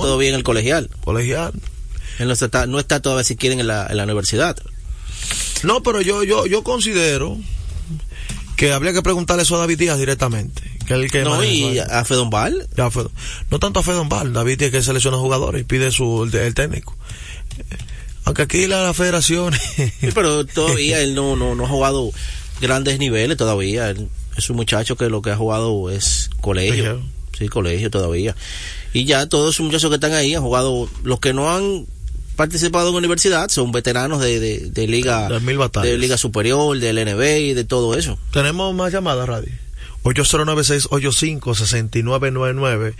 todavía en el colegial. Colegial. Él no está, no está todavía si quieren en la, en la universidad. No, pero yo, yo, yo considero que habría que preguntarle eso a David Díaz directamente. Que el que no, y a Fedon. Ya, Fedon. No tanto a Fedon Val, David Díaz que selecciona jugadores y pide su, el, el técnico. Aunque aquí la, la federación. Sí, pero todavía él no, no, no ha jugado grandes niveles todavía. Él es un muchacho que lo que ha jugado es colegio. Sí, colegio todavía. Y ya todos esos muchachos que están ahí han jugado, los que no han participado en universidad son veteranos de, de, de liga de liga superior, del NBA y de todo eso. Tenemos más llamadas, Radio. 809-685-6999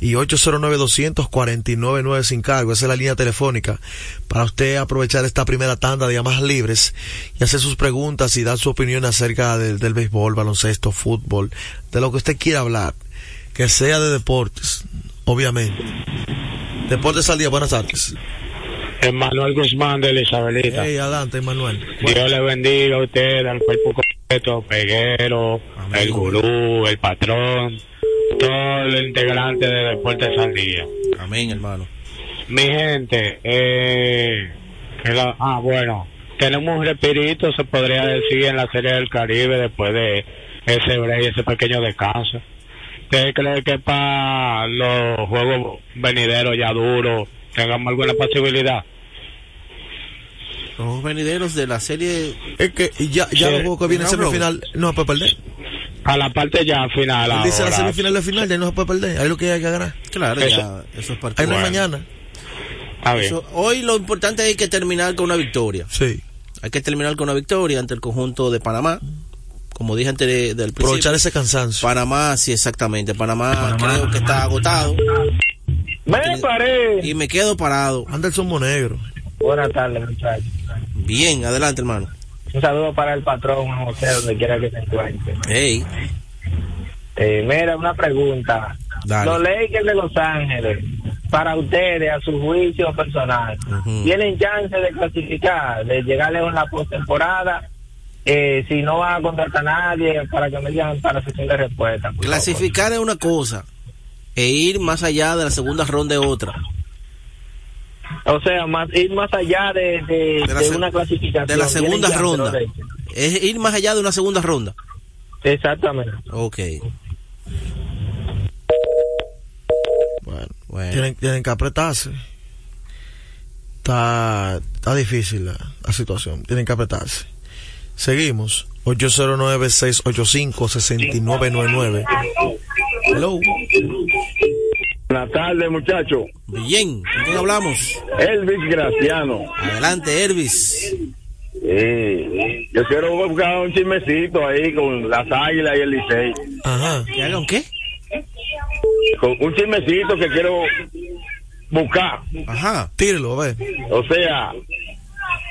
y 809-249-9 sin cargo. Esa es la línea telefónica para usted aprovechar esta primera tanda de llamadas libres y hacer sus preguntas y dar su opinión acerca del, del béisbol, baloncesto, fútbol, de lo que usted quiera hablar, que sea de deportes, obviamente. Deportes al día, buenas tardes. Emanuel Guzmán de Isabelita. Hey, adelante, Emanuel. Dios le bendiga a usted, al cuerpo completo, Peguero, Amén. el gurú, el patrón, todo el integrante de Deportes al Día. Amén, hermano. Mi gente, eh, la, ah, bueno, tenemos un respirito, se podría decir, en la Serie del Caribe después de ese break, ese pequeño descanso. ¿Usted cree que para los juegos venideros ya duros tengamos alguna posibilidad? Los venideros de la serie. Es que ya, ya sí, los juegos que vienen semifinal no se puede perder. A la parte ya final. Él dice la semifinal de final ya no se puede perder. Ahí lo que hay que ganar. Claro, eso, ya, eso es parte Ahí no es mañana. Eso, hoy lo importante hay que terminar con una victoria. Sí. Hay que terminar con una victoria ante el conjunto de Panamá. Como dije antes de, del principio. Aprovechar ese cansancio. Panamá, sí, exactamente. Panamá, Panamá. creo que está agotado. Me paré. Y me quedo parado. Anderson Monegro. Buenas tardes, muchachos. Bien, adelante, hermano. Un saludo para el patrón, José, donde quiera que se encuentre. Hey. Eh, mira, una pregunta. Dale. Los Lakers de Los Ángeles, para ustedes, a su juicio personal, uh -huh. ¿tienen chance de clasificar, de llegar lejos en la postemporada? Eh, si no van a contratar a nadie, para que me digan para sesión de respuesta. Clasificar es una cosa, e ir más allá de la segunda ronda es otra. O sea, más, ir más allá de, de, de, la, de una clasificación. De la segunda ronda. Es ir más allá de una segunda ronda. Exactamente. Ok. Bueno, bueno. Tienen, tienen que apretarse. Está, está difícil la, la situación. Tienen que apretarse. Seguimos. 809-685-6999. Hello. Buenas tardes, muchachos. Bien, ¿con quién hablamos? Elvis Graciano. Adelante, Elvis. Sí, yo quiero buscar un chismecito ahí con las águilas y el Licey. Ajá. ¿Que haga un qué? Con un chismecito que quiero buscar. Ajá. Tírelo, a ver. O sea,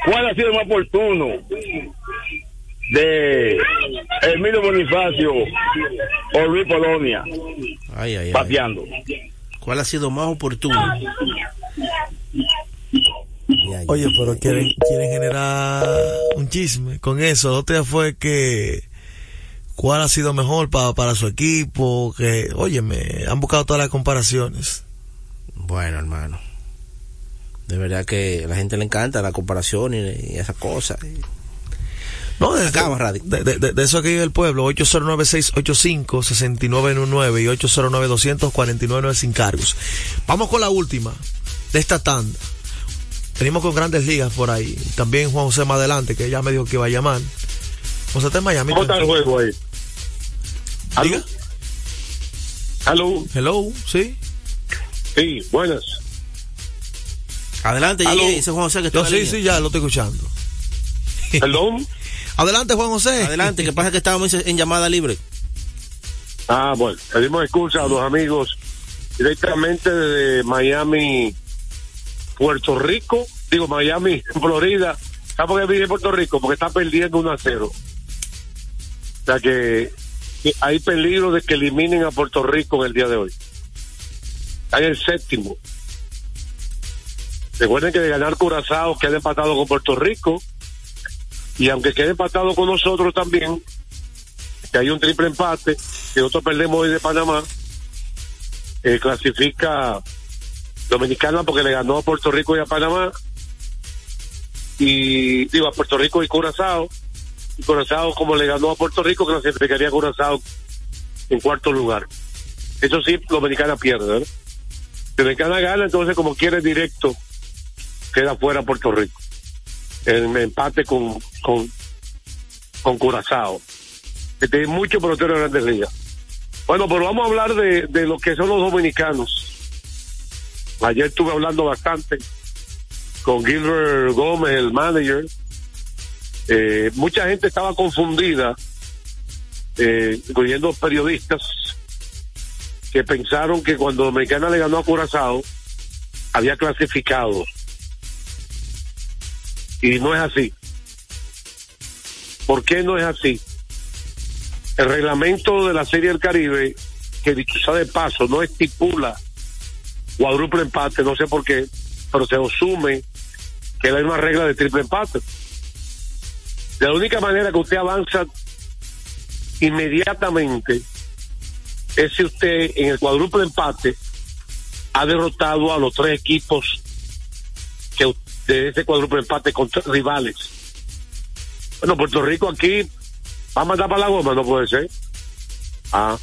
¿cuál ha sido más oportuno de Emilio Bonifacio o Luis Polonia ay, ay, pateando? Ay. ¿Cuál ha sido más oportuno? Oye, pero quieren, quieren generar un chisme con eso. Otra fue que cuál ha sido mejor para, para su equipo, que, oye, me han buscado todas las comparaciones. Bueno, hermano. De verdad que a la gente le encanta la comparación y, y esas cosas. No, de, de, de, de, eso aquí del pueblo, 809-685-6919 y 809-249 sin cargos. Vamos con la última de esta tanda. Venimos con grandes ligas por ahí. También Juan José más adelante, que ya me dijo que iba a llamar. José está en Miami. ¿Cómo está el juego ahí? ¿Diga? ¿Aló? Hello, ¿sí? Sí, buenas. Adelante, dice Juan José que está Yo, Sí, sí, ya lo estoy escuchando. ¿Perdón? Adelante, Juan José. Adelante, que pasa que estábamos en llamada libre. Ah, bueno, pedimos excusa a los amigos directamente desde Miami, Puerto Rico, digo Miami, Florida. ¿Sabes por qué vive Puerto Rico? Porque está perdiendo 1 a 0. O sea que hay peligro de que eliminen a Puerto Rico en el día de hoy. Está en el séptimo. Recuerden que de ganar Curazao queda empatado con Puerto Rico y aunque quede empatado con nosotros también, que hay un triple empate, que nosotros perdemos hoy de Panamá, eh, clasifica Dominicana porque le ganó a Puerto Rico y a Panamá. Y digo, a Puerto Rico y Curazao. Y Curazao como le ganó a Puerto Rico, clasificaría a Curazao en cuarto lugar. Eso sí, Dominicana pierde, ¿verdad? Dominicana gana, entonces como quiere directo, queda fuera Puerto Rico. En empate con, con, Curazao. Que tiene mucho pelotero en grandes ligas. Bueno, pero vamos a hablar de, de lo que son los dominicanos. Ayer estuve hablando bastante con Gilbert Gómez, el manager. Eh, mucha gente estaba confundida, eh, incluyendo periodistas, que pensaron que cuando Dominicana le ganó a Curazao, había clasificado. Y no es así. ¿Por qué no es así? El reglamento de la Serie del Caribe, que dicho de paso, no estipula cuádruple empate, no sé por qué, pero se asume que hay una regla de triple empate. La única manera que usted avanza inmediatamente es si usted en el cuádruple empate ha derrotado a los tres equipos de ese cuádruple empate contra rivales. Bueno, Puerto Rico aquí va a mandar para la goma, no puede ser. Ah,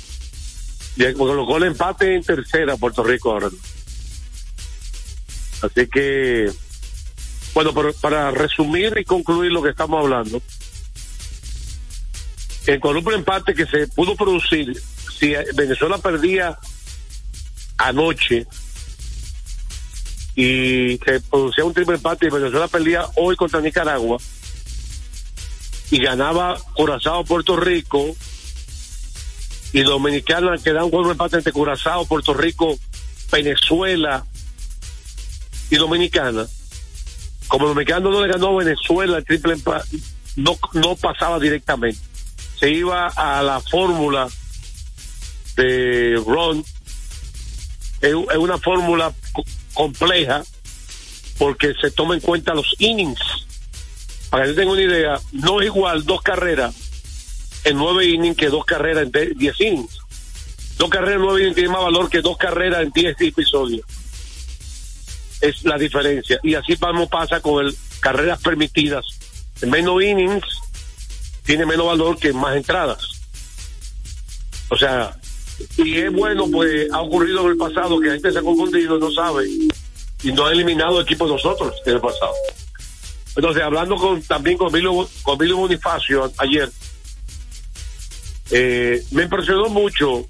y colocó el empate en tercera Puerto Rico ahora. Así que, bueno, pero para resumir y concluir lo que estamos hablando, el columna empate que se pudo producir, si Venezuela perdía anoche y se producía un triple empate y Venezuela perdía hoy contra Nicaragua y ganaba Curazao Puerto Rico y Dominicana quedaba un columna empate entre Curazao, Puerto Rico, Venezuela y Dominicana, como Dominicano no le ganó a Venezuela el triple empate, no, no pasaba directamente. Se iba a la fórmula de Ron. Es, una fórmula compleja porque se toma en cuenta los innings. Para que yo tenga una idea, no es igual dos carreras en nueve innings que dos carreras en diez innings. Dos carreras en nueve innings tienen más valor que dos carreras en diez episodios es la diferencia. Y así vamos pasa con el carreras permitidas. menos innings tiene menos valor que más entradas. O sea, y es bueno, pues ha ocurrido en el pasado que la gente se ha confundido, no sabe, y no ha eliminado equipos nosotros en el pasado. Entonces, hablando con, también con Billy, con Bonifacio ayer, eh, me impresionó mucho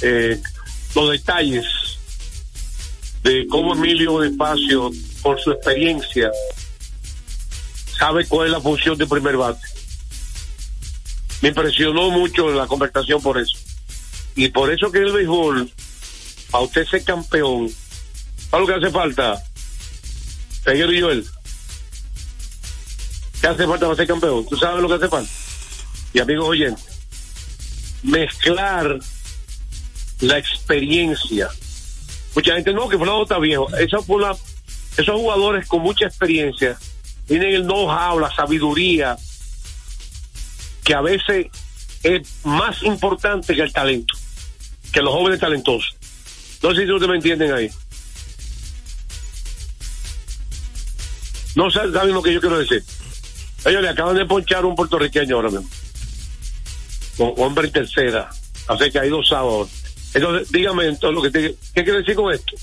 eh, los detalles de cómo Emilio Espacio, por su experiencia, sabe cuál es la función de primer bate. Me impresionó mucho la conversación por eso. Y por eso que el béisbol, a usted ser campeón, ¿sabes lo que hace falta? Peguero y Joel. ¿Qué hace falta para ser campeón? ¿Tú sabes lo que hace falta? Y amigos oyentes, mezclar la experiencia Mucha gente no, que fue está viejo. Esos jugadores con mucha experiencia tienen el know-how, la sabiduría, que a veces es más importante que el talento, que los jóvenes talentosos. No sé si ustedes me entienden ahí. No saben lo que yo quiero decir. Ellos le acaban de ponchar un puertorriqueño ahora mismo. Hombre tercera. Así que hay dos sábados. Entonces, dígame entonces lo que te, ¿qué quiere decir con esto?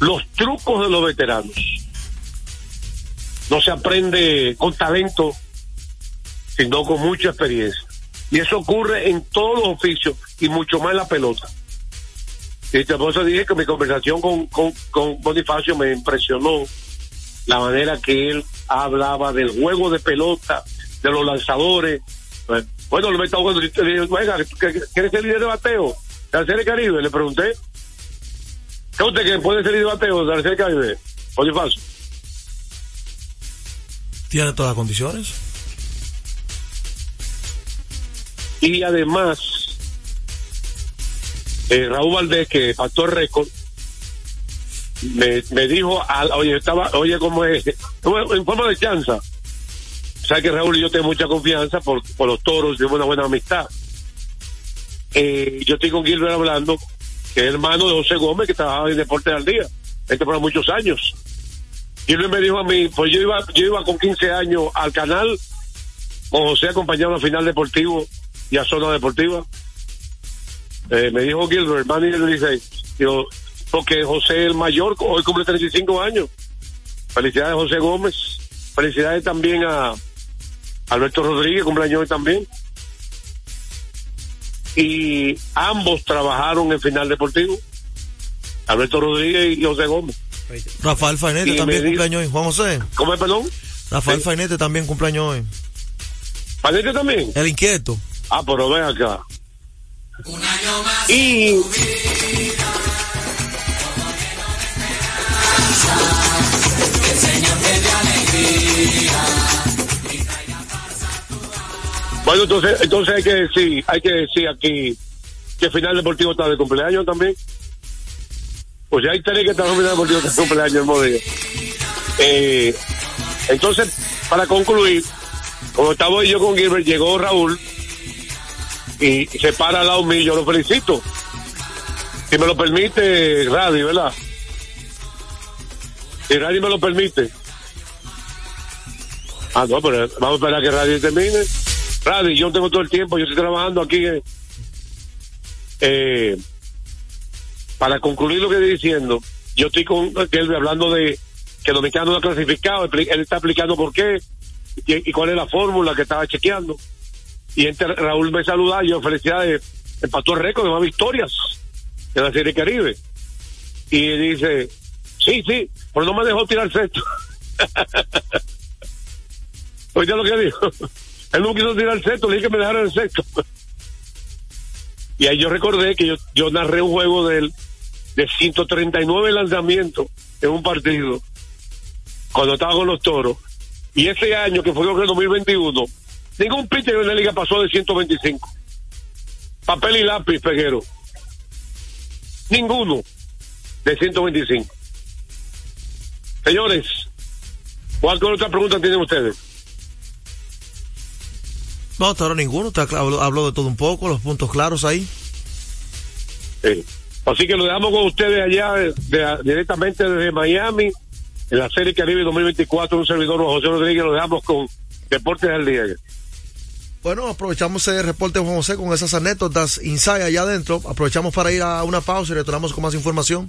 Los trucos de los veteranos. No se aprende con talento, sino con mucha experiencia. Y eso ocurre en todos los oficios y mucho más en la pelota. Y por eso dije que mi conversación con, con, con Bonifacio me impresionó la manera que él hablaba del juego de pelota, de los lanzadores. Bueno, lo he estado cuando ¿quieres ser líder de bateo? Serie Caribe, le pregunté. ¿Qué usted que puede ser de bateo de Caribe? Falso. Tiene todas las condiciones. Y además, eh, Raúl Valdés, que factor récord, me, me dijo, oye, estaba, oye, como es, en forma de chanza. O que Raúl y yo tengo mucha confianza por, por los toros, tenemos una buena amistad eh, yo estoy con Gilbert hablando que es hermano de José Gómez, que trabajaba en Deportes al Día, este por muchos años. Él me dijo a mí, pues yo iba, yo iba con 15 años al canal, con José acompañado a final deportivo y a zona deportiva. Eh, me dijo Gilbert, manager dice, yo, porque José el mayor, hoy cumple 35 años. Felicidades José Gómez. Felicidades también a Alberto Rodríguez, cumpleaños hoy también. Y ambos trabajaron en final deportivo. Alberto Rodríguez y José Gómez. Rafael Fainete también cumpleaños hoy. Juan José. ¿Cómo es, perdón? Rafael Fainete también cumpleaños hoy. ¿Fainete también? El inquieto. Ah, pero ven acá. Un año más. Y. Bueno, entonces, entonces hay que decir, hay que decir aquí que final deportivo está de cumpleaños también. Pues ya hay tres que están en final deportivo de cumpleaños el mismo día. Eh, entonces, para concluir, como estaba yo con Gilbert, llegó Raúl y se para al lado mío, yo lo felicito. Si me lo permite, Radio, ¿verdad? Si Radio me lo permite. Ah, no, pero vamos a esperar que Radio termine. Radio, yo tengo todo el tiempo, yo estoy trabajando aquí. Eh, eh, para concluir lo que estoy diciendo, yo estoy con él hablando de que Dominicano no ha clasificado, él está explicando por qué y, cuál es la fórmula que estaba chequeando. Y entre Raúl me saluda, yo felicidades, empató el récord de más victorias en la Serie Caribe. Y dice, sí, sí, pero no me dejó tirar sexto. Oye lo que dijo. Él no quiso tirar el sexto, le dije que me dejara el sexto. y ahí yo recordé que yo, yo narré un juego de, de 139 lanzamientos en un partido cuando estaba con los toros. Y ese año, que fue el 2021, ningún pitcher en la liga pasó de 125. Papel y lápiz, Peguero. Ninguno de 125. Señores, ¿cuál otra pregunta tienen ustedes? No, hasta ahora ninguno. Te habló, de todo un poco, los puntos claros ahí. Sí. Así que lo dejamos con ustedes allá directamente desde Miami, en la Serie Caribe 2024, un servidor José Rodríguez, lo dejamos con Deportes del Día. Bueno, aprovechamos ese reporte Juan José con esas anécdotas, inside allá adentro. Aprovechamos para ir a una pausa y retornamos con más información.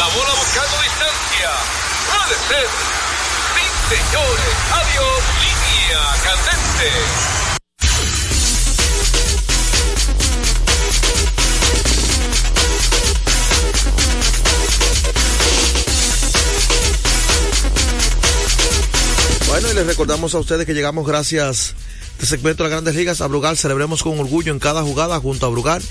La bola buscando distancia. Puede ser. Sí, señores. Adiós. Línea candente. Bueno, y les recordamos a ustedes que llegamos gracias este segmento de las grandes ligas, a Brugal celebremos con orgullo en cada jugada junto a Brugal,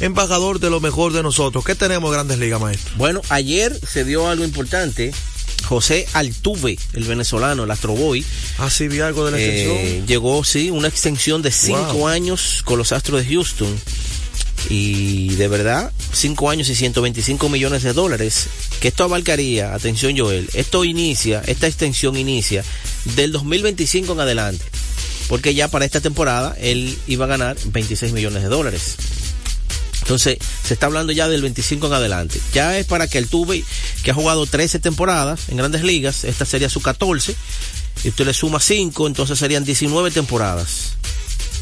embajador de lo mejor de nosotros. ¿Qué tenemos grandes ligas, maestro? Bueno, ayer se dio algo importante. José Altuve, el venezolano, el Astroboy. Ah, sí, vi algo de la extensión. Eh, llegó, sí, una extensión de cinco Wow. años con los Astros de Houston. Y de verdad, cinco años y 125 millones de dólares. Que esto abarcaría, atención Joel, esto inicia, esta extensión inicia del 2025 en adelante. Porque ya para esta temporada él iba a ganar 26 millones de dólares. Entonces, se está hablando ya del 25 en adelante. Ya es para que el Tuve, que ha jugado 13 temporadas en grandes ligas, esta sería su 14, y usted le suma 5, entonces serían 19 temporadas.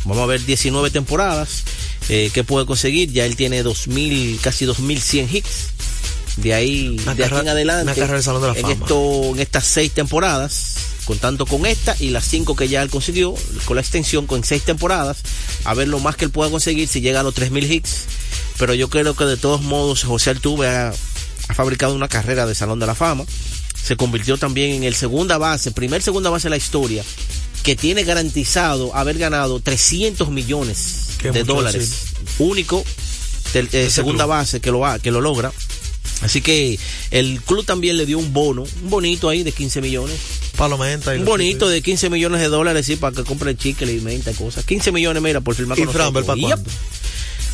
Vamos a ver 19 temporadas eh, que puede conseguir. Ya él tiene 2000, casi 2100 hits. De ahí, Una de aquí carrera- en adelante, en, esto, en estas seis temporadas, contando con esta y las cinco que ya él consiguió, con la extensión, con seis temporadas, a ver lo más que él pueda conseguir si llega a los 3000 hits. Pero yo creo que de todos modos, José Altuve ha, ha fabricado una carrera de Salón de la Fama. Se convirtió también en el segunda base, primer segunda base de la historia, que tiene garantizado haber ganado 300 millones Qué de dólares. Único del- eh, segunda club. base que lo, ha- que lo logra. Así que el club también le dio un bono, un bonito ahí de 15 millones. Palomenta y Un bonito de 15 millones de dólares, sí, para que compre chicle y menta y cosas. 15 millones, mira, por firmar ¿Y con Framber para cuándo?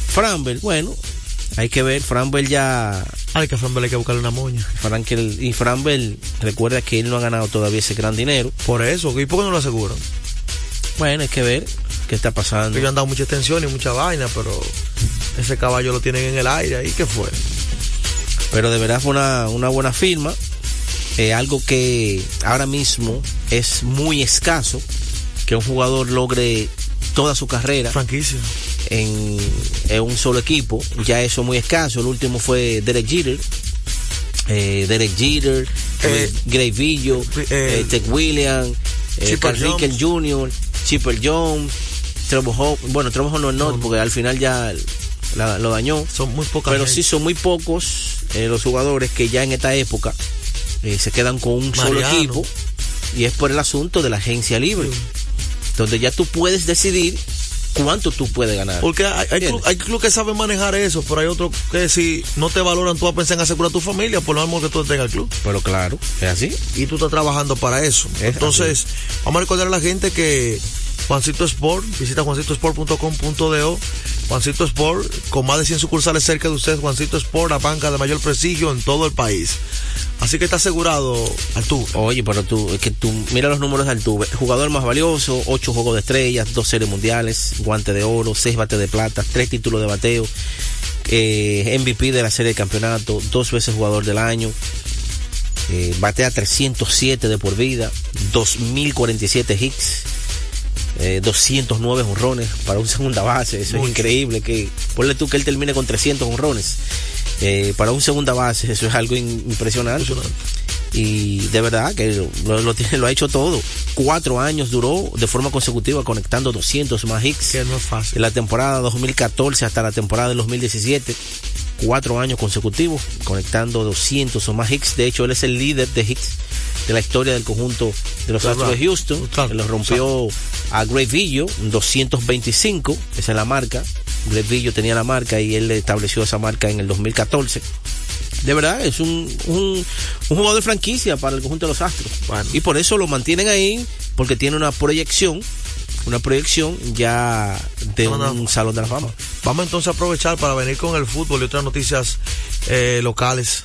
Framber, bueno, hay que ver. Framber ya. Ay, que a Framber hay que buscarle una moña. Frankel, y Framber, recuerda que él no ha ganado todavía ese gran dinero. Por eso, ¿y por qué no lo aseguran? Bueno, hay que ver qué está pasando. Ellos han dado mucha extensión y mucha vaina, pero ese caballo lo tienen en el aire ahí, ¿qué fue? Pero de verdad fue una, una buena firma. Eh, algo que ahora mismo es muy escaso. Que un jugador logre toda su carrera Franquicia. en, en un solo equipo. Ya eso es muy escaso. El último fue Derek Jeter. Eh, Derek Jeter, Eh, Gray Villo, eh, eh, Ted Williams, eh, Carl Jr., Chipper Jones, Trevor Hope. Bueno, Trevor Hope no, no, porque al final ya la- lo dañó. Son muy pocas Pero gente. sí son muy pocos eh, los jugadores que ya en esta época eh, se quedan con un solo equipo. Y es por el asunto de la agencia libre. Donde ya tú puedes decidir cuánto tú puedes ganar. Porque hay, hay, club, hay club que saben manejar eso, pero hay otros que si no te valoran, tú vas a pensar en asegurar a tu familia, por lo mismo que tú tengas el club. Pero claro, es así. Y tú estás trabajando para eso. Es Entonces, vamos a recordar a la gente que Juancito Sport, visita juancitosport.com.do. Juancito Sport, con más de 100 sucursales cerca de usted, Juancito Sport, la banca de mayor prestigio en todo el país. Así que está asegurado, Arturo. Oye, pero tú, es que tú, mira los números de Altuve. Jugador más valioso, ocho juegos de estrellas, dos series mundiales, guante de oro, seis bates de plata, tres títulos de bateo, eh, MVP de la serie de campeonato, dos veces jugador del año, eh, batea 307 de por vida, 2047 hits, eh, 209 honrones para un segunda base, eso Mucho. es increíble, que ponle tú que él termine con 300 honrones. Eh, para un segunda base, eso es algo impresionante. Impresionante. Y de verdad que lo, lo tiene, lo ha hecho todo. Cuatro años duró de forma consecutiva conectando 200 más hits. Que no es fácil. De la temporada 2014 hasta la temporada del 2017. Cuatro años consecutivos conectando 200 o más hits. De hecho, él es el líder de hits de la historia del conjunto de los. Astros de Houston. Exacto. Él lo rompió a Greg Villo, 225. Esa es la marca. Greg Villo tenía la marca y él le estableció esa marca en el 2014 de verdad es un, un, un jugador de franquicia para el conjunto de los Astros. Bueno. Y por eso lo mantienen ahí, porque tiene una proyección, una proyección ya de un salón de la fama. Vamos entonces a aprovechar para venir con el fútbol y otras noticias eh, locales.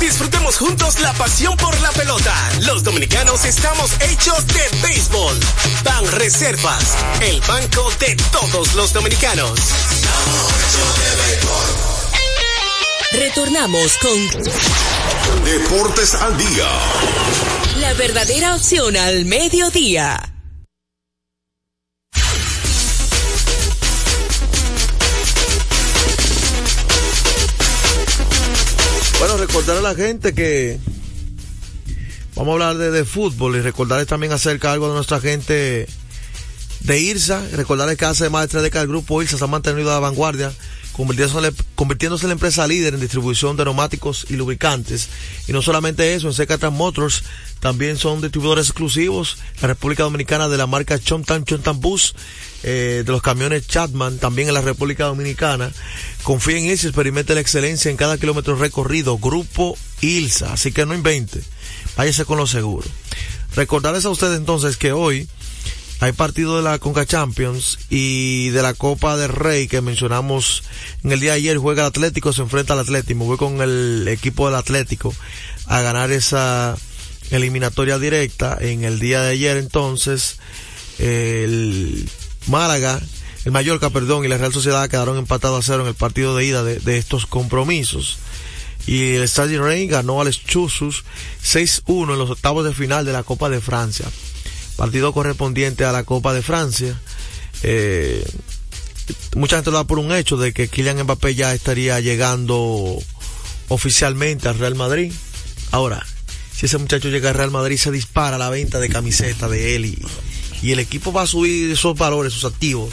Disfrutemos juntos la pasión por la pelota. Los dominicanos estamos hechos de béisbol. Ban Reservas, el banco de todos los dominicanos. Retornamos con Deportes al día. la verdadera opción al mediodía. Recordar a la gente que vamos a hablar de, de fútbol y recordarles también acerca algo de nuestra gente de IRSA. Recordarles que hace más de tres décadas el grupo IRSA se ha mantenido a la vanguardia, convirtiéndose, en la empresa líder en distribución de neumáticos y lubricantes. Y no solamente eso, en Secatran Motors también son distribuidores exclusivos. La República Dominicana de la marca Chontan Chontan Bus, eh, de los camiones Chatman, también en la República Dominicana. Confía en IRSA experimente la excelencia en cada kilómetro recorrido. Grupo ILSA, así que no invente. Váyase con lo seguro. Recordarles a ustedes entonces que hoy hay partido de la Conca Champions y de la Copa del Rey que mencionamos en el día de ayer. Juega el Atlético, se enfrenta al Atlético. Voy con el equipo del Atlético a ganar esa eliminatoria directa. En el día de ayer entonces el Málaga, el Mallorca, perdón, y la Real Sociedad quedaron empatados a cero en el partido de ida de, de estos compromisos. Y el Stade Rey ganó al Chusus 6-1 en los octavos de final de la Copa de Francia partido correspondiente a la Copa de Francia. Eh, mucha gente lo da por un hecho de que Kylian Mbappé ya estaría llegando oficialmente al Real Madrid. Ahora, si ese muchacho llega al Real Madrid, se dispara la venta de camiseta de él y, y el equipo va a subir esos valores, esos activos,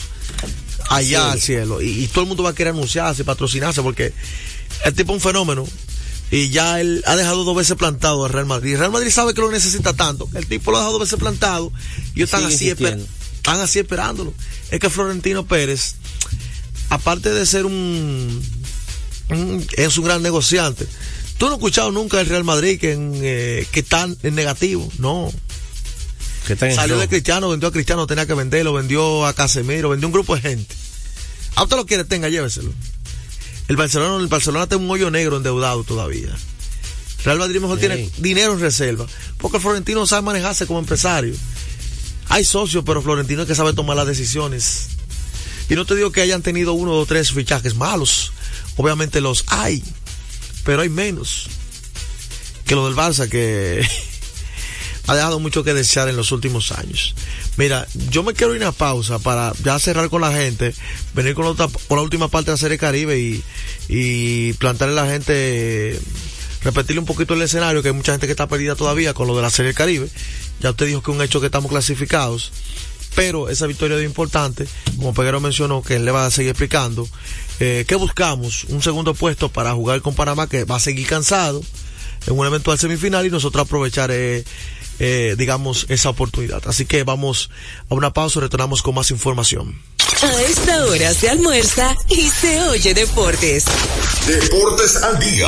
allá Sí. al cielo. Y, y todo el mundo va a querer anunciarse, patrocinarse, porque el tipo es un fenómeno. Y ya él ha dejado dos veces plantado al Real Madrid. El Real Madrid sabe que lo necesita tanto. El tipo lo ha dejado dos veces plantado. Y están así, esper- están así esperándolo. Es que Florentino Pérez, aparte de ser un, un- es un gran negociante. Tú no has escuchado nunca el Real Madrid que, en, eh, que está en negativo. No. Que están en Salió de. Cristiano, vendió a Cristiano, tenía que venderlo, vendió a Casemiro, vendió un grupo de gente. A usted lo quiere, tenga, lléveselo. El Barcelona, el Barcelona tiene un hoyo negro endeudado todavía. Real Madrid mejor tiene dinero en reserva. Porque el Florentino sabe manejarse como empresario. Hay socios, pero Florentino es que sabe tomar las decisiones. Y no te digo que hayan tenido uno o tres fichajes malos. Obviamente los hay. Pero hay menos. Que lo del Barça, que ha dejado mucho que desear en los últimos años. Mira, yo me quiero ir a una pausa para ya cerrar con la gente, venir con otra- con la última parte de la Serie Caribe y, y plantearle a la gente, repetirle un poquito el escenario, que hay mucha gente que está perdida todavía con lo de la Serie Caribe. Ya usted dijo que es un hecho que estamos clasificados, pero esa victoria es importante, como Peguero mencionó, que él le va a seguir explicando. Eh, ¿Qué buscamos? Un segundo puesto para jugar con Panamá, que va a seguir cansado en un eventual semifinal y nosotros aprovechar, eh, eh, digamos, esa oportunidad. Así que vamos a una pausa y retornamos con más información. A esta hora se almuerza y se oye deportes. Deportes al día.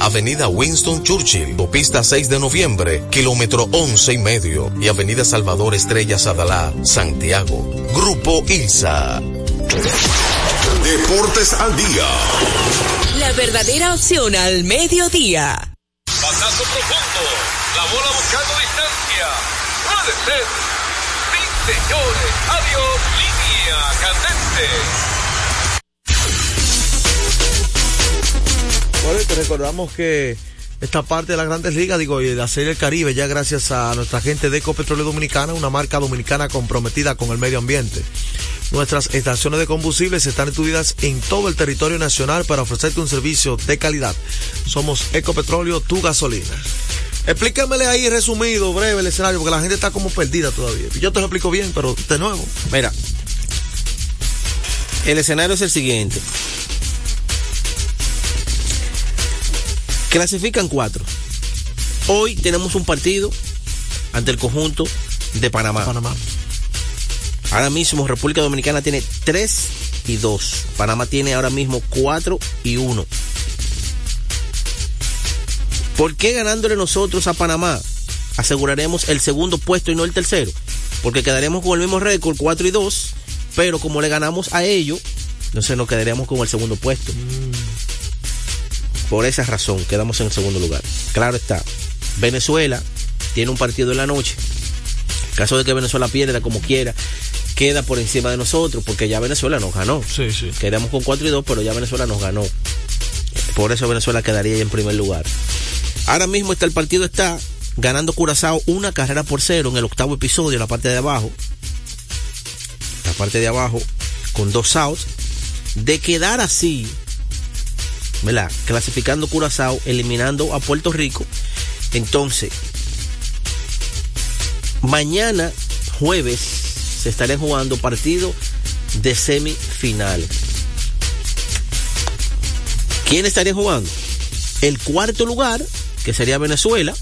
Avenida Winston Churchill, Pista 6 de noviembre, kilómetro 11 y medio y Avenida Salvador Estrella Sadalá, Santiago. Grupo ILSA. Deportes al día. La verdadera opción al mediodía. Pasazo profundo. La bola buscando distancia. Puede ser. Sí, señores. Adiós. Línea candente. Bueno, y te recordamos que esta parte de las grandes ligas, digo, y de la Serie del Caribe, ya gracias a nuestra gente de Ecopetróleo Dominicana, una marca dominicana comprometida con el medio ambiente. Nuestras estaciones de combustibles están estudiadas en todo el territorio nacional para ofrecerte un servicio de calidad. Somos Ecopetróleo, tu gasolina. Explícamele ahí resumido, breve el escenario, porque la gente está como perdida todavía. Yo te lo explico bien, pero de nuevo. Mira, el escenario es el siguiente. Clasifican cuatro. Hoy tenemos un partido ante el conjunto de Panamá. Panamá. Ahora mismo República Dominicana tiene 3 y 2. Panamá tiene ahora mismo 4 y 1. ¿Por qué ganándole nosotros a Panamá aseguraremos el segundo puesto y no el tercero? Porque quedaremos con el mismo récord, 4 y 2, pero como le ganamos a ellos, entonces nos quedaríamos con el segundo puesto. Por esa razón quedamos en el segundo lugar. Claro está, Venezuela tiene un partido en la noche. En caso de que Venezuela pierda como quiera, queda por encima de nosotros, porque ya Venezuela nos ganó. Sí, sí. Quedamos con 4 y 2, pero ya Venezuela nos ganó. Por eso Venezuela quedaría en primer lugar. Ahora mismo está el partido está ganando Curazao una carrera por cero en el octavo episodio, en la parte de abajo. La parte de abajo, con dos outs. De quedar así, ¿verdad? Clasificando Curazao, eliminando a Puerto Rico. Entonces, mañana, jueves, se estarían jugando partidos de semifinal. ¿Quién estaría jugando? El cuarto lugar, que sería Venezuela,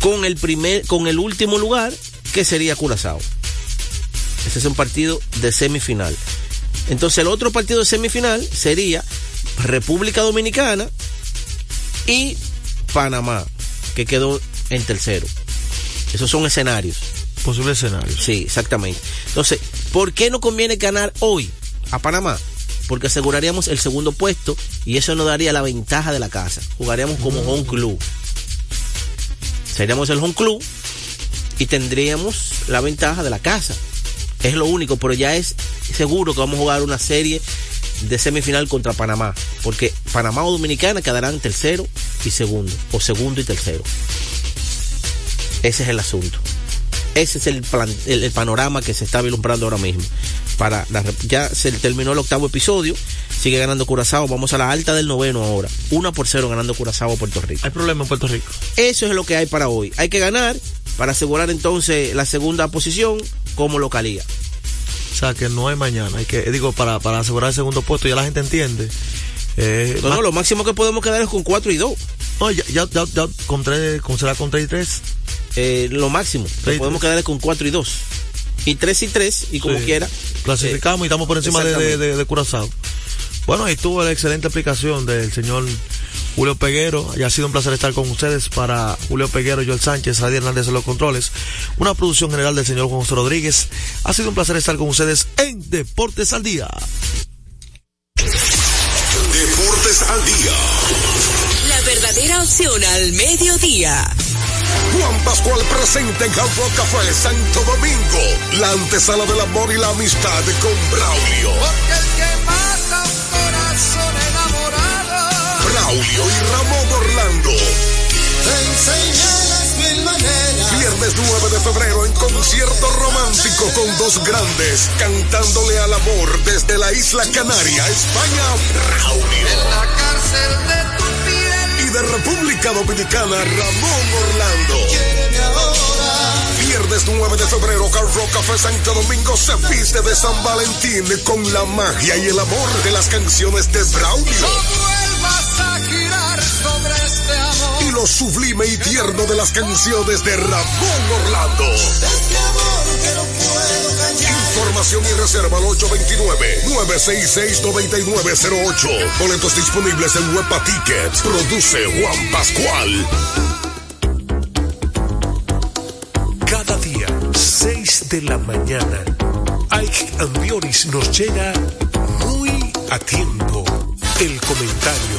con el primer, con el último lugar, que sería Curazao. Ese es un partido de semifinal. Entonces el otro partido de semifinal sería República Dominicana y Panamá, que quedó en tercero. Esos son escenarios. Posibles escenarios. Sí, exactamente. Entonces, ¿por qué no conviene ganar hoy a Panamá? Porque aseguraríamos el segundo puesto y eso nos daría la ventaja de la casa. Jugaríamos como home club. Seríamos el home club y tendríamos la ventaja de la casa. Es lo único, pero ya es seguro que vamos a jugar una serie de semifinal contra Panamá, porque Panamá o Dominicana quedarán tercero y segundo, o segundo y tercero. Ese es el asunto. Ese es el, plan, el, el panorama que se está vislumbrando ahora mismo. Para la, ya se terminó el octavo episodio, sigue ganando Curazao, vamos a la alta del noveno ahora. Una por cero ganando Curazao a Puerto Rico. Hay problema en Puerto Rico. Eso es lo que hay para hoy. Hay que ganar para asegurar entonces la segunda posición como localía. O sea, que no hay mañana. Hay que, digo, para, para asegurar el segundo puesto, ya la gente entiende. Eh, no, no, lo máximo que podemos quedar es con 4 y 2. No, ya, ya, ya, ya con 3, con, será con 3 y 3. Eh, lo máximo, que podemos quedar es con 4 y 2. Y 3 y 3, y como Sí. quiera. Clasificamos eh, y estamos por encima de, de, de, de Curazao. Bueno, ahí estuvo la excelente explicación del señor Julio Peguero. Y ha sido un placer estar con ustedes para Julio Peguero, Joel Sánchez, Adi Hernández en los controles. Una producción general del señor Juan José Rodríguez. Ha sido un placer estar con ustedes en Deportes al Día. Deportes al día. La verdadera opción al mediodía. Juan Pascual presente en Hard Rock Café Santo Domingo. La antesala del amor y la amistad con Braulio. Braulio y Ramón Orlando. Te mil maneras. Viernes 9 de febrero en concierto romántico con dos grandes cantándole al amor desde la isla Canaria, España, Braulio. En la cárcel de tu piel. Y de República Dominicana, Ramón Orlando. Viernes 9 de febrero, Car Rock Café Santo Domingo se viste de San Valentín con la magia y el amor de las canciones de Braulio. vuelvas a girar sobre este amor. Y lo sublime y tierno de las canciones de Ramón Orlando. Este amor que no puedo callar. Información y reserva al 829-966-9908. Boletos disponibles en Huepa Tickets. Produce Juan Pascual. Cada día, 6 de la mañana, Ike Ambioris nos llega muy a tiempo. El comentario,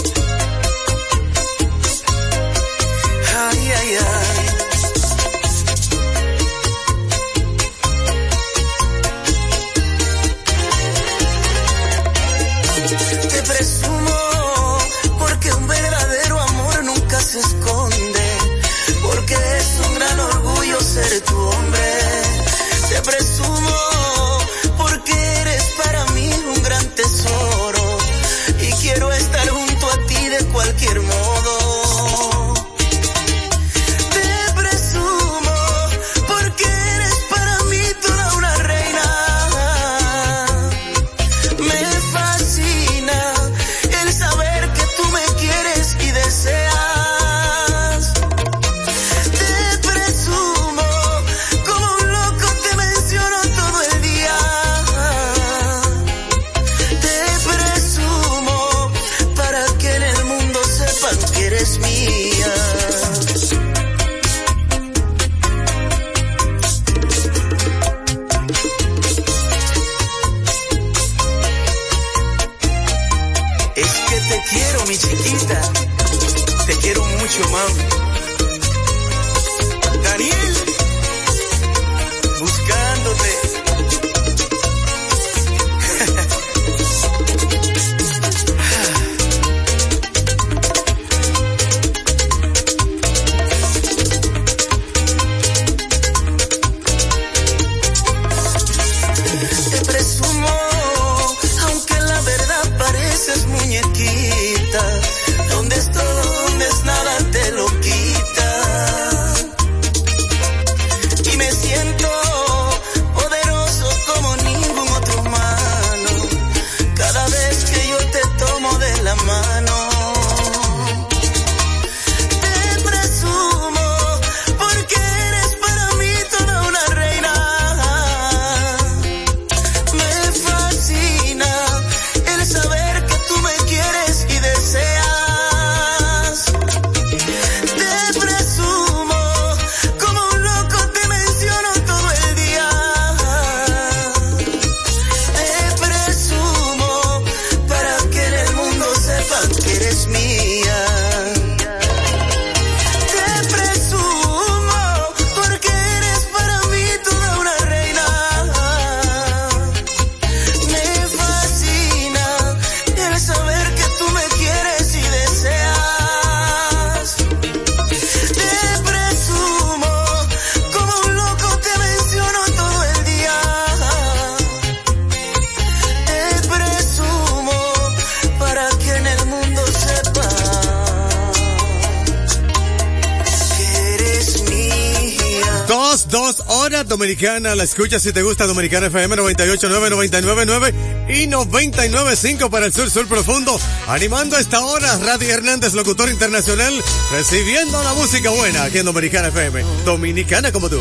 Dominicana. La escucha si te gusta Dominicana FM 98.9, 99.9 y 99.5 para el sur, sur profundo. Animando esta hora, Radio Hernández, locutor internacional, recibiendo la música buena aquí en Dominicana FM. Dominicana como tú.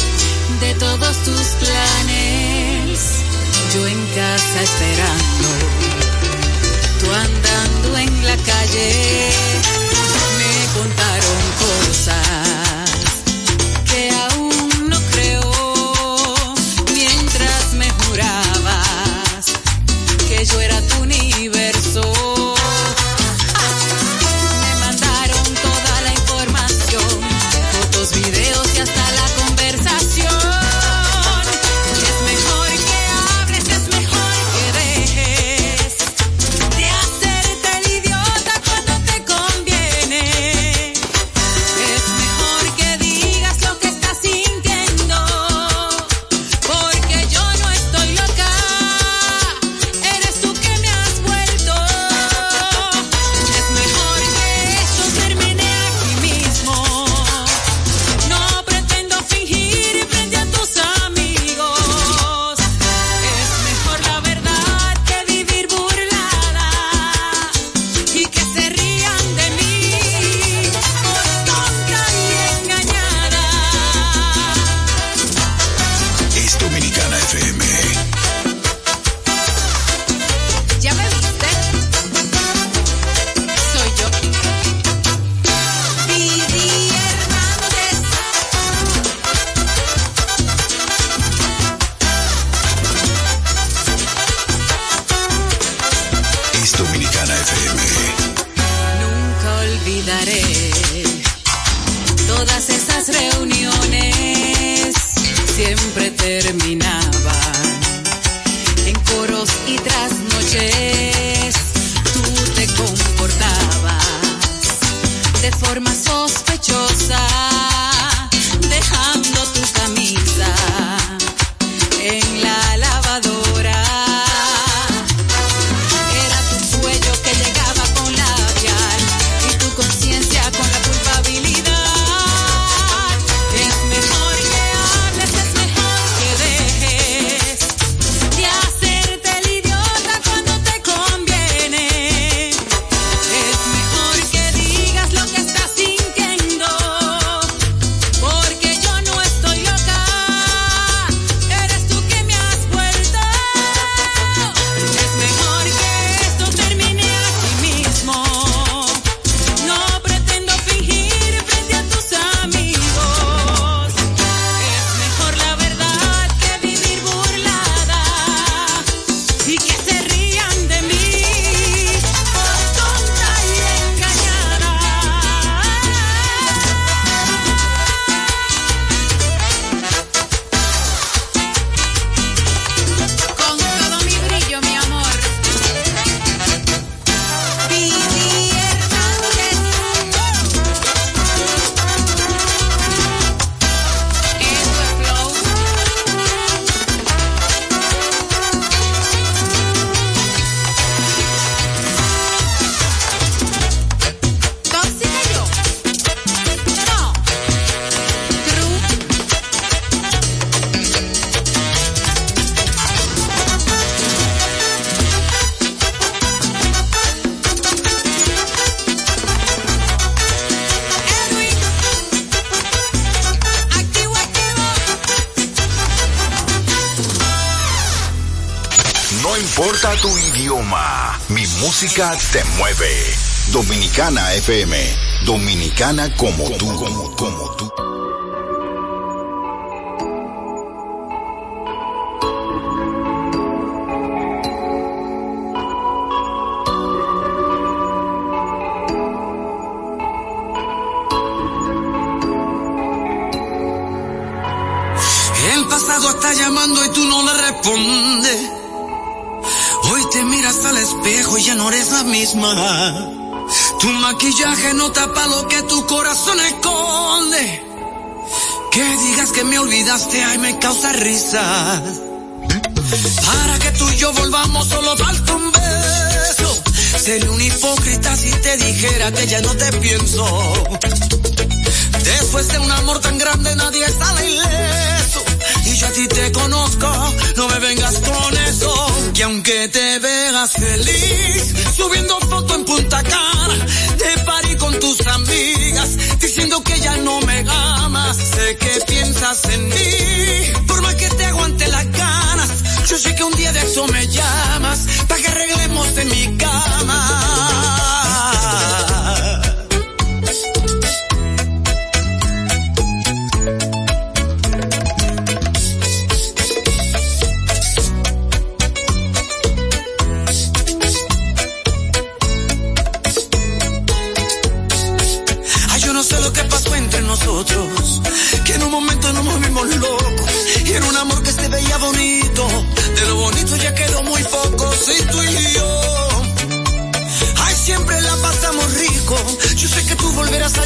de todos tus planes, yo en casa esperando, tú andando en la calle, me contaron cosas música te mueve. Dominicana FM, dominicana como tú. Misma. Tu maquillaje no tapa lo que tu corazón esconde. Que digas que me olvidaste, ay, me causa risa. Para que tú y yo volvamos, solo falta un beso. Sería un hipócrita si te dijera que ya no te pienso. Después de un amor tan grande nadie sale ileso. Y yo a ti te conozco, no me vengas con eso. Que aunque te feliz, subiendo foto en Punta Cana, de party con tus amigas, diciendo que ya no me amas. Sé que piensas en mí, por más que te aguante las ganas. Yo sé que un día de eso me llamas, para que arreglemos en mi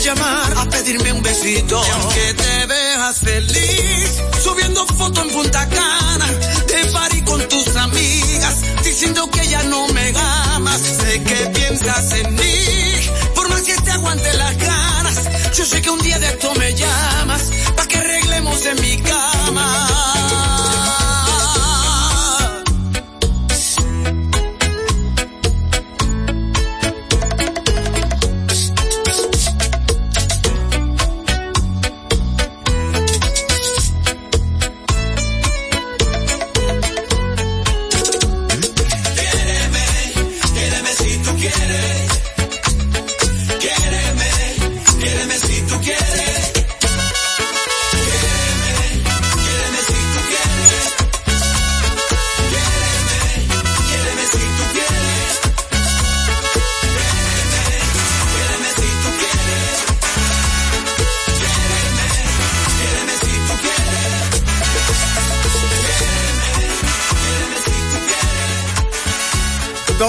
a pedirme un besito. Y aunque te veas feliz, subiendo foto en Punta Cana, de party con tus amigas, diciendo que ya no me amas, sé que piensas en mí, por más que te aguante las ganas, yo sé que un día de esto me llamas,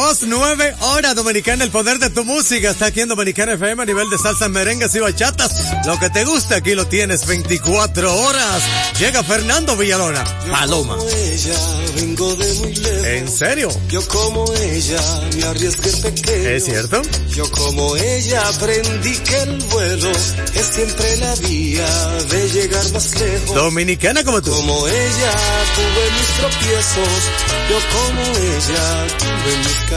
2, 9, hora dominicana, el poder de tu música. Está aquí en Dominicana FM a nivel de salsas, merengues y bachatas. Lo que te gusta aquí lo tienes 24 horas. Llega Fernando Villalona, Paloma. Ella, vengo de muy lejos. ¿En serio? Yo como ella me arriesgué pequeño. ¿Es cierto? Yo como ella aprendí que el vuelo es siempre la vía de llegar más lejos. Dominicana como tú. Como ella tuve mis tropiezos. Yo como ella tuve mis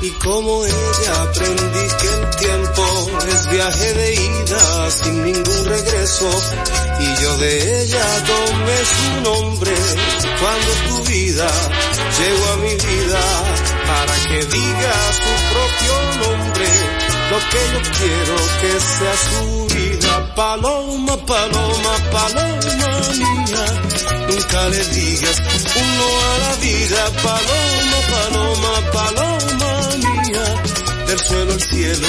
y como ella aprendí que el tiempo es viaje de ida sin ningún regreso. Y yo de ella tomé su nombre cuando tu vida llegó a mi vida para que diga su propio nombre. Lo que yo quiero que sea su. Paloma, paloma, paloma mía. Nunca le digas un no a la vida. Paloma, paloma, paloma mía. Del suelo al cielo,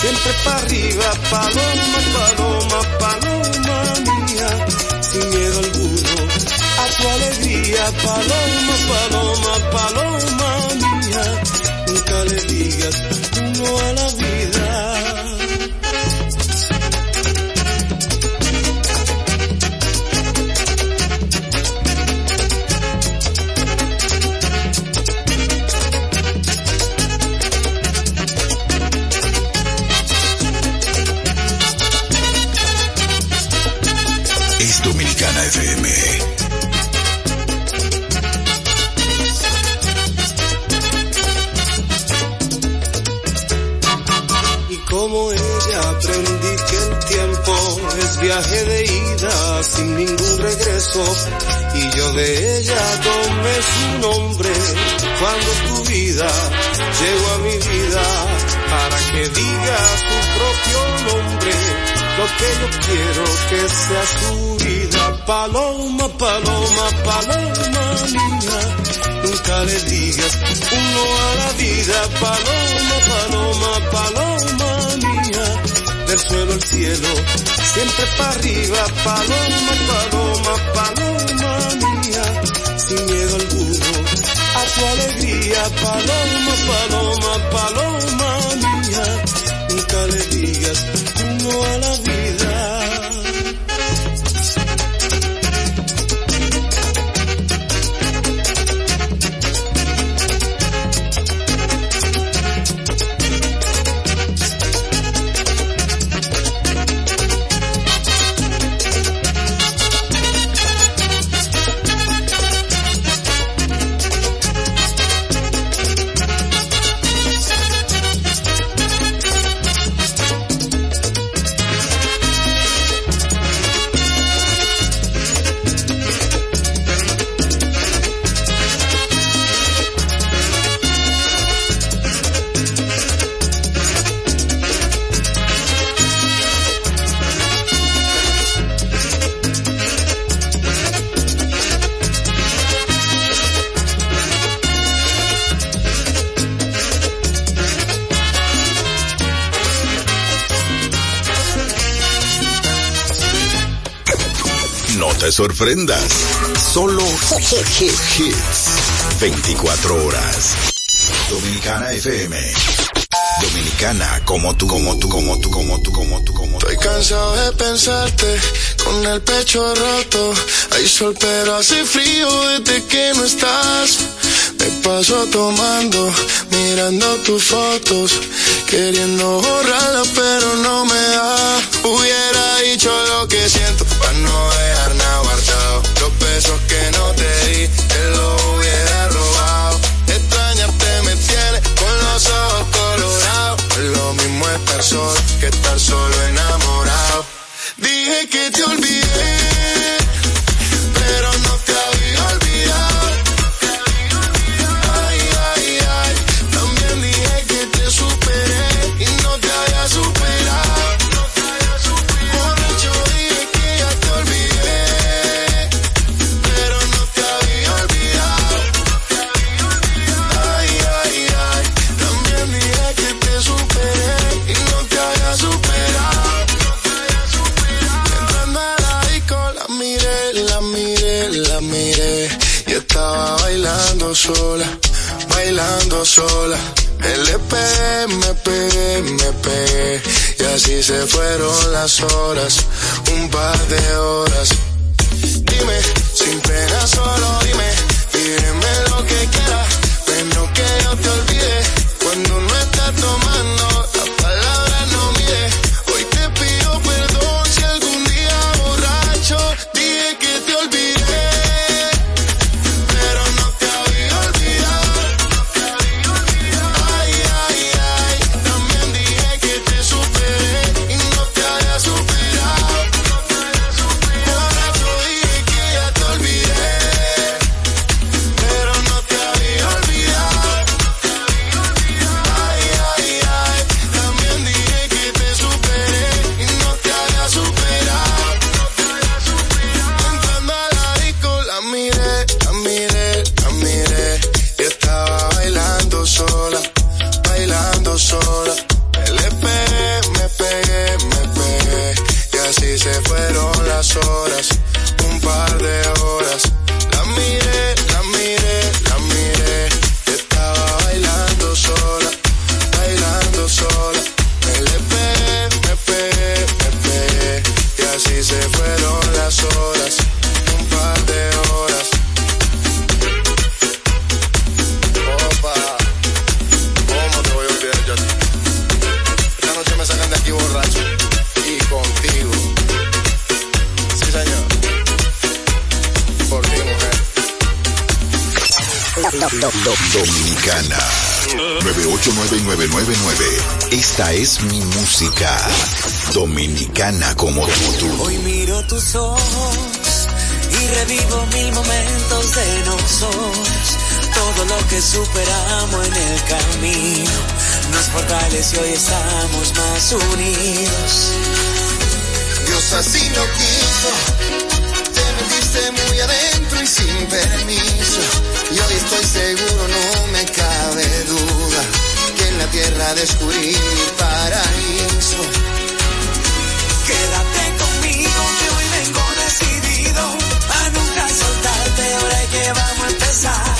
siempre para arriba. Paloma, paloma, paloma mía. Sin miedo alguno a tu alegría. Paloma, paloma, paloma mía. Nunca le digas un no a la vida. Y como ella aprendí que el tiempo es viaje de ida sin ningún regreso. Y yo de ella tomé su nombre cuando tu vida llegó a mi vida para que diga su propio nombre. Lo que yo quiero que sea su vida. Paloma, paloma, paloma mía. Nunca le digas un no a la vida. Paloma, paloma, paloma mía. Del suelo al cielo, siempre para arriba. Paloma, paloma, paloma mía. Sin miedo alguno a tu alegría. Paloma, paloma, paloma mía. Nunca le digas un no a la vida. Sorprendas. Solo hits. 24 horas. Dominicana FM. Dominicana como tú, como tú, como tú, como tú, como tú, como tú. Estoy cansado de pensarte con el pecho roto. Hay sol pero hace frío desde que no estás. Me paso tomando, mirando tus fotos, queriendo borrarlas pero no me da. Hubiera dicho lo que siento no dejar nada guardado. Los besos que no te di, te los hubiera robado. Extrañarte me tiene con los ojos colorados. Es lo mismo estar solo que estar solo bailando sola. bailando sola. LP, MP, MP, y así se fueron las horas, un par de horas. Dime, sin pena solo dime, pídeme lo que quieras, Esta es mi música. Dominicana como tú. Hoy miro tus ojos y revivo mil momentos de nosotros. Todo lo que superamos en el camino nos fortalece hoy estamos más unidos. Dios así lo quiso. Te metiste muy adentro y sin permiso. Y hoy estoy seguro, no me cabe duda, la tierra descubrí mi paraíso. Quédate conmigo que hoy vengo decidido a nunca soltarte. Ahora que vamos a empezar.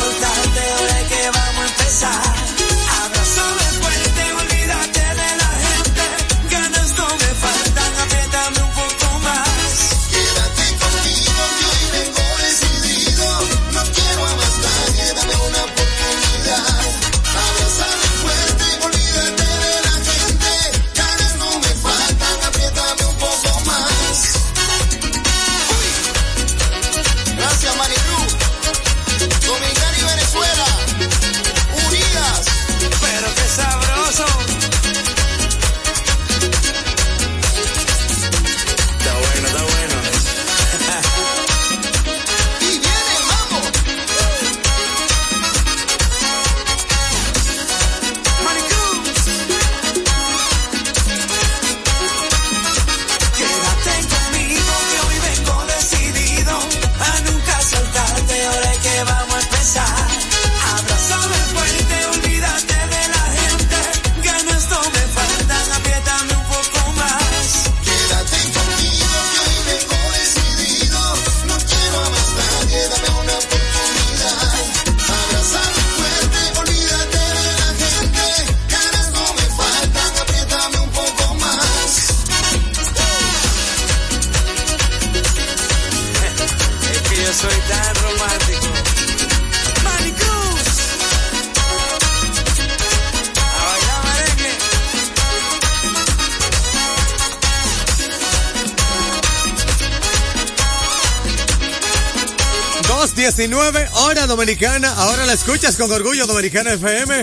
soltarte ahora que vamos a empezar. 19, hora dominicana. Ahora la escuchas con orgullo Dominicana FM.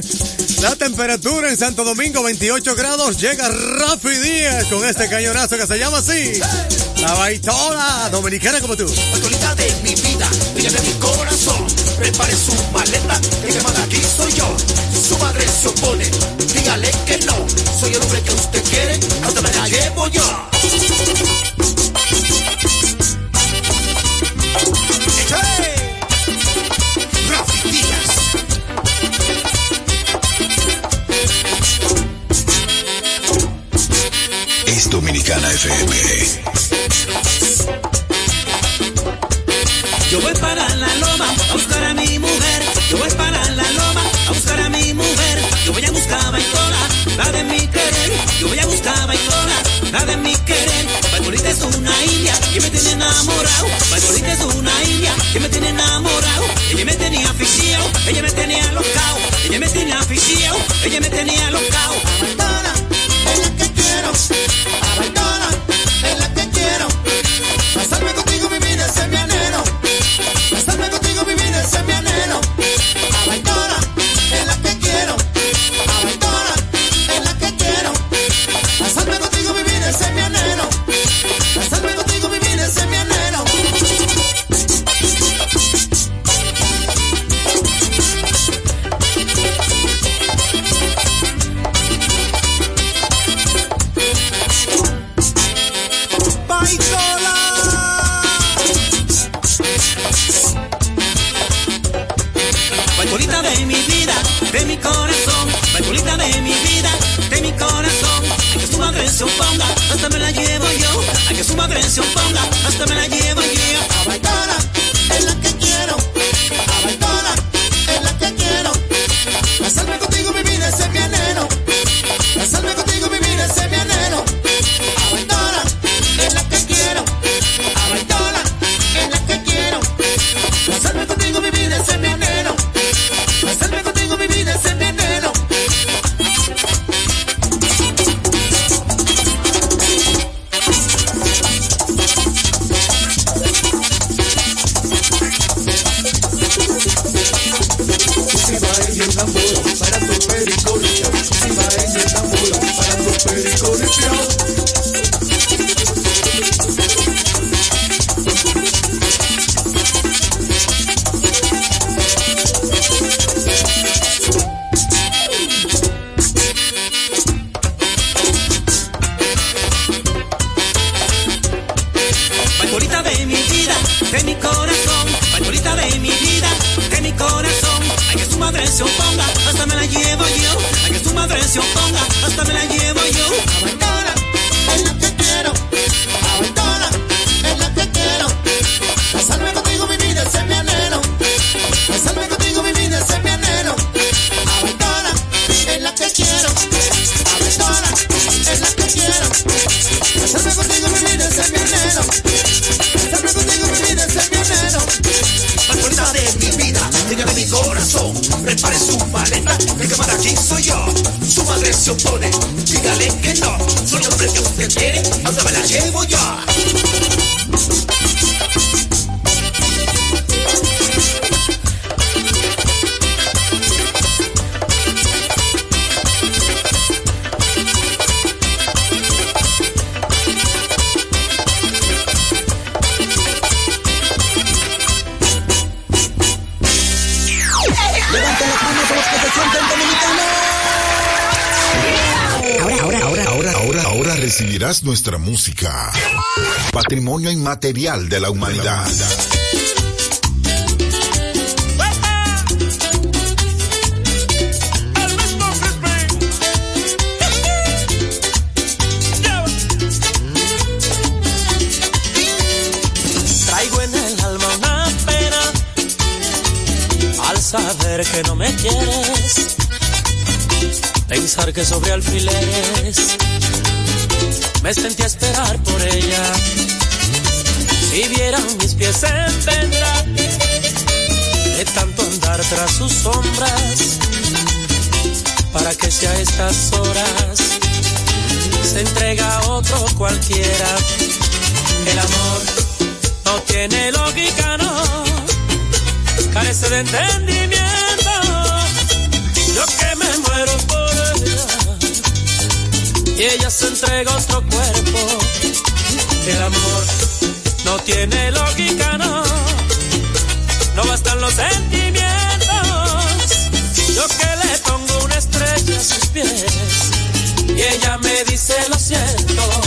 La temperatura en Santo Domingo 28 grados. Llega Rafi Díaz con este cañonazo que se llama así. La baitola dominicana como tú. Baitolita de mi vida, de mi corazón. Prepare su maleta, que aquí soy yo. Su madre se opone, dígale que no. Soy el hombre que usted quiere, hasta me la llevo yo. Es Dominicana FM. Yo voy para la loma a buscar a mi mujer. Yo voy para la loma a buscar a mi mujer. Yo voy a buscar a Baitola, la de mi querer. Yo voy a buscar a Baitola, la de mi querer. Baitolita es una india que me tiene enamorado. Baitolita es una india que me tiene enamorado. Ella me tenía aficionado, ella me tenía locao. Ella me tenía aficionado, ella me tenía locao. Que oponga, hasta me la llevo yo. Recibirás nuestra música. Patrimonio inmaterial de la humanidad. Traigo en el alma una pena al saber que no me quieres. Pensar que sobre alfileres me sentí a esperar por ella. Si vieran mis pies en venda de tanto andar tras sus sombras, para que sea a estas horas se entrega a otro cualquiera. El amor no tiene lógica, no. carece de entendimiento. Y ella se entrega a otro cuerpo. El amor no tiene lógica, no. No bastan los sentimientos. Yo que le pongo una estrella a sus pies y ella me dice lo siento.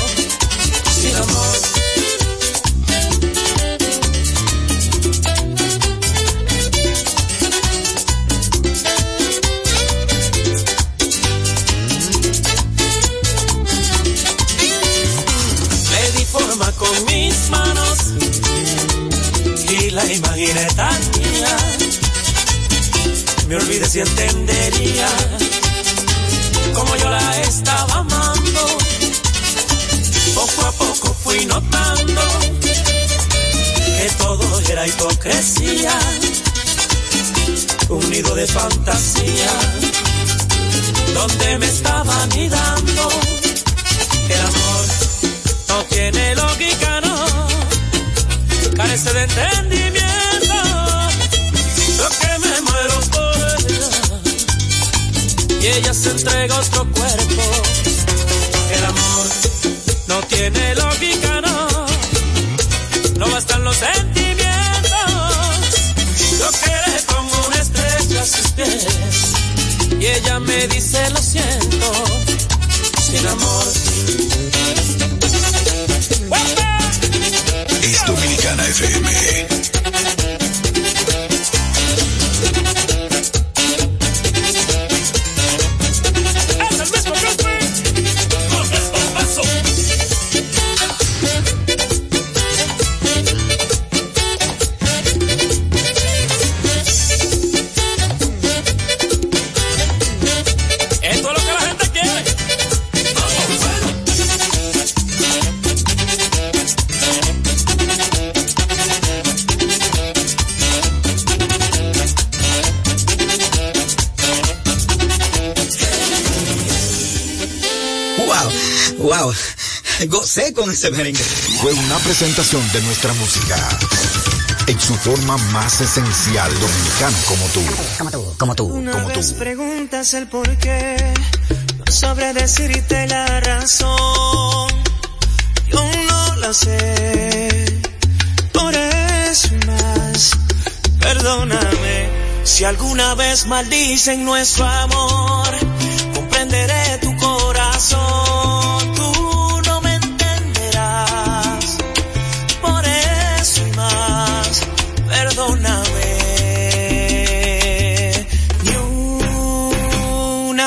Si entendería como yo la estaba amando. Poco a poco fui notando que todo era hipocresía, un nido de fantasía, donde me estaba anidando el amor no tiene lógica, no, carece de entendimiento. Ella se entrega a otro cuerpo. El amor no tiene lógica, no, no bastan los sentimientos. Yo que le pongo una estrella a sus pies y ella me dice lo siento, sin amor. Es Dominicana FM. Gocé con ese merengue. Fue una presentación de nuestra música en su forma más esencial dominicano como tú. Como tú, como tú, Una como vez tú. preguntas el por qué, no sabré decirte la razón. Yo no la sé, por eso más. Perdóname si alguna vez maldicen nuestro amor.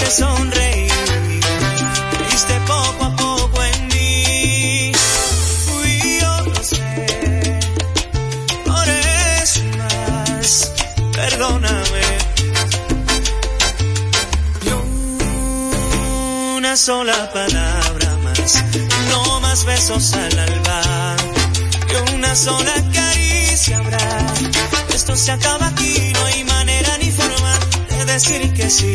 hice sonreír, creíste poco a poco en mí. Fui yo, lo sé. Por eso y más, perdóname. Ni una sola palabra más, no más besos al alba, y una sola caricia habrá. Esto se acaba aquí, no hay manera ni forma de decir que sí.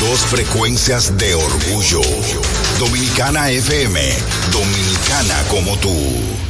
Dos frecuencias de orgullo. Dominicana FM. Dominicana como tú.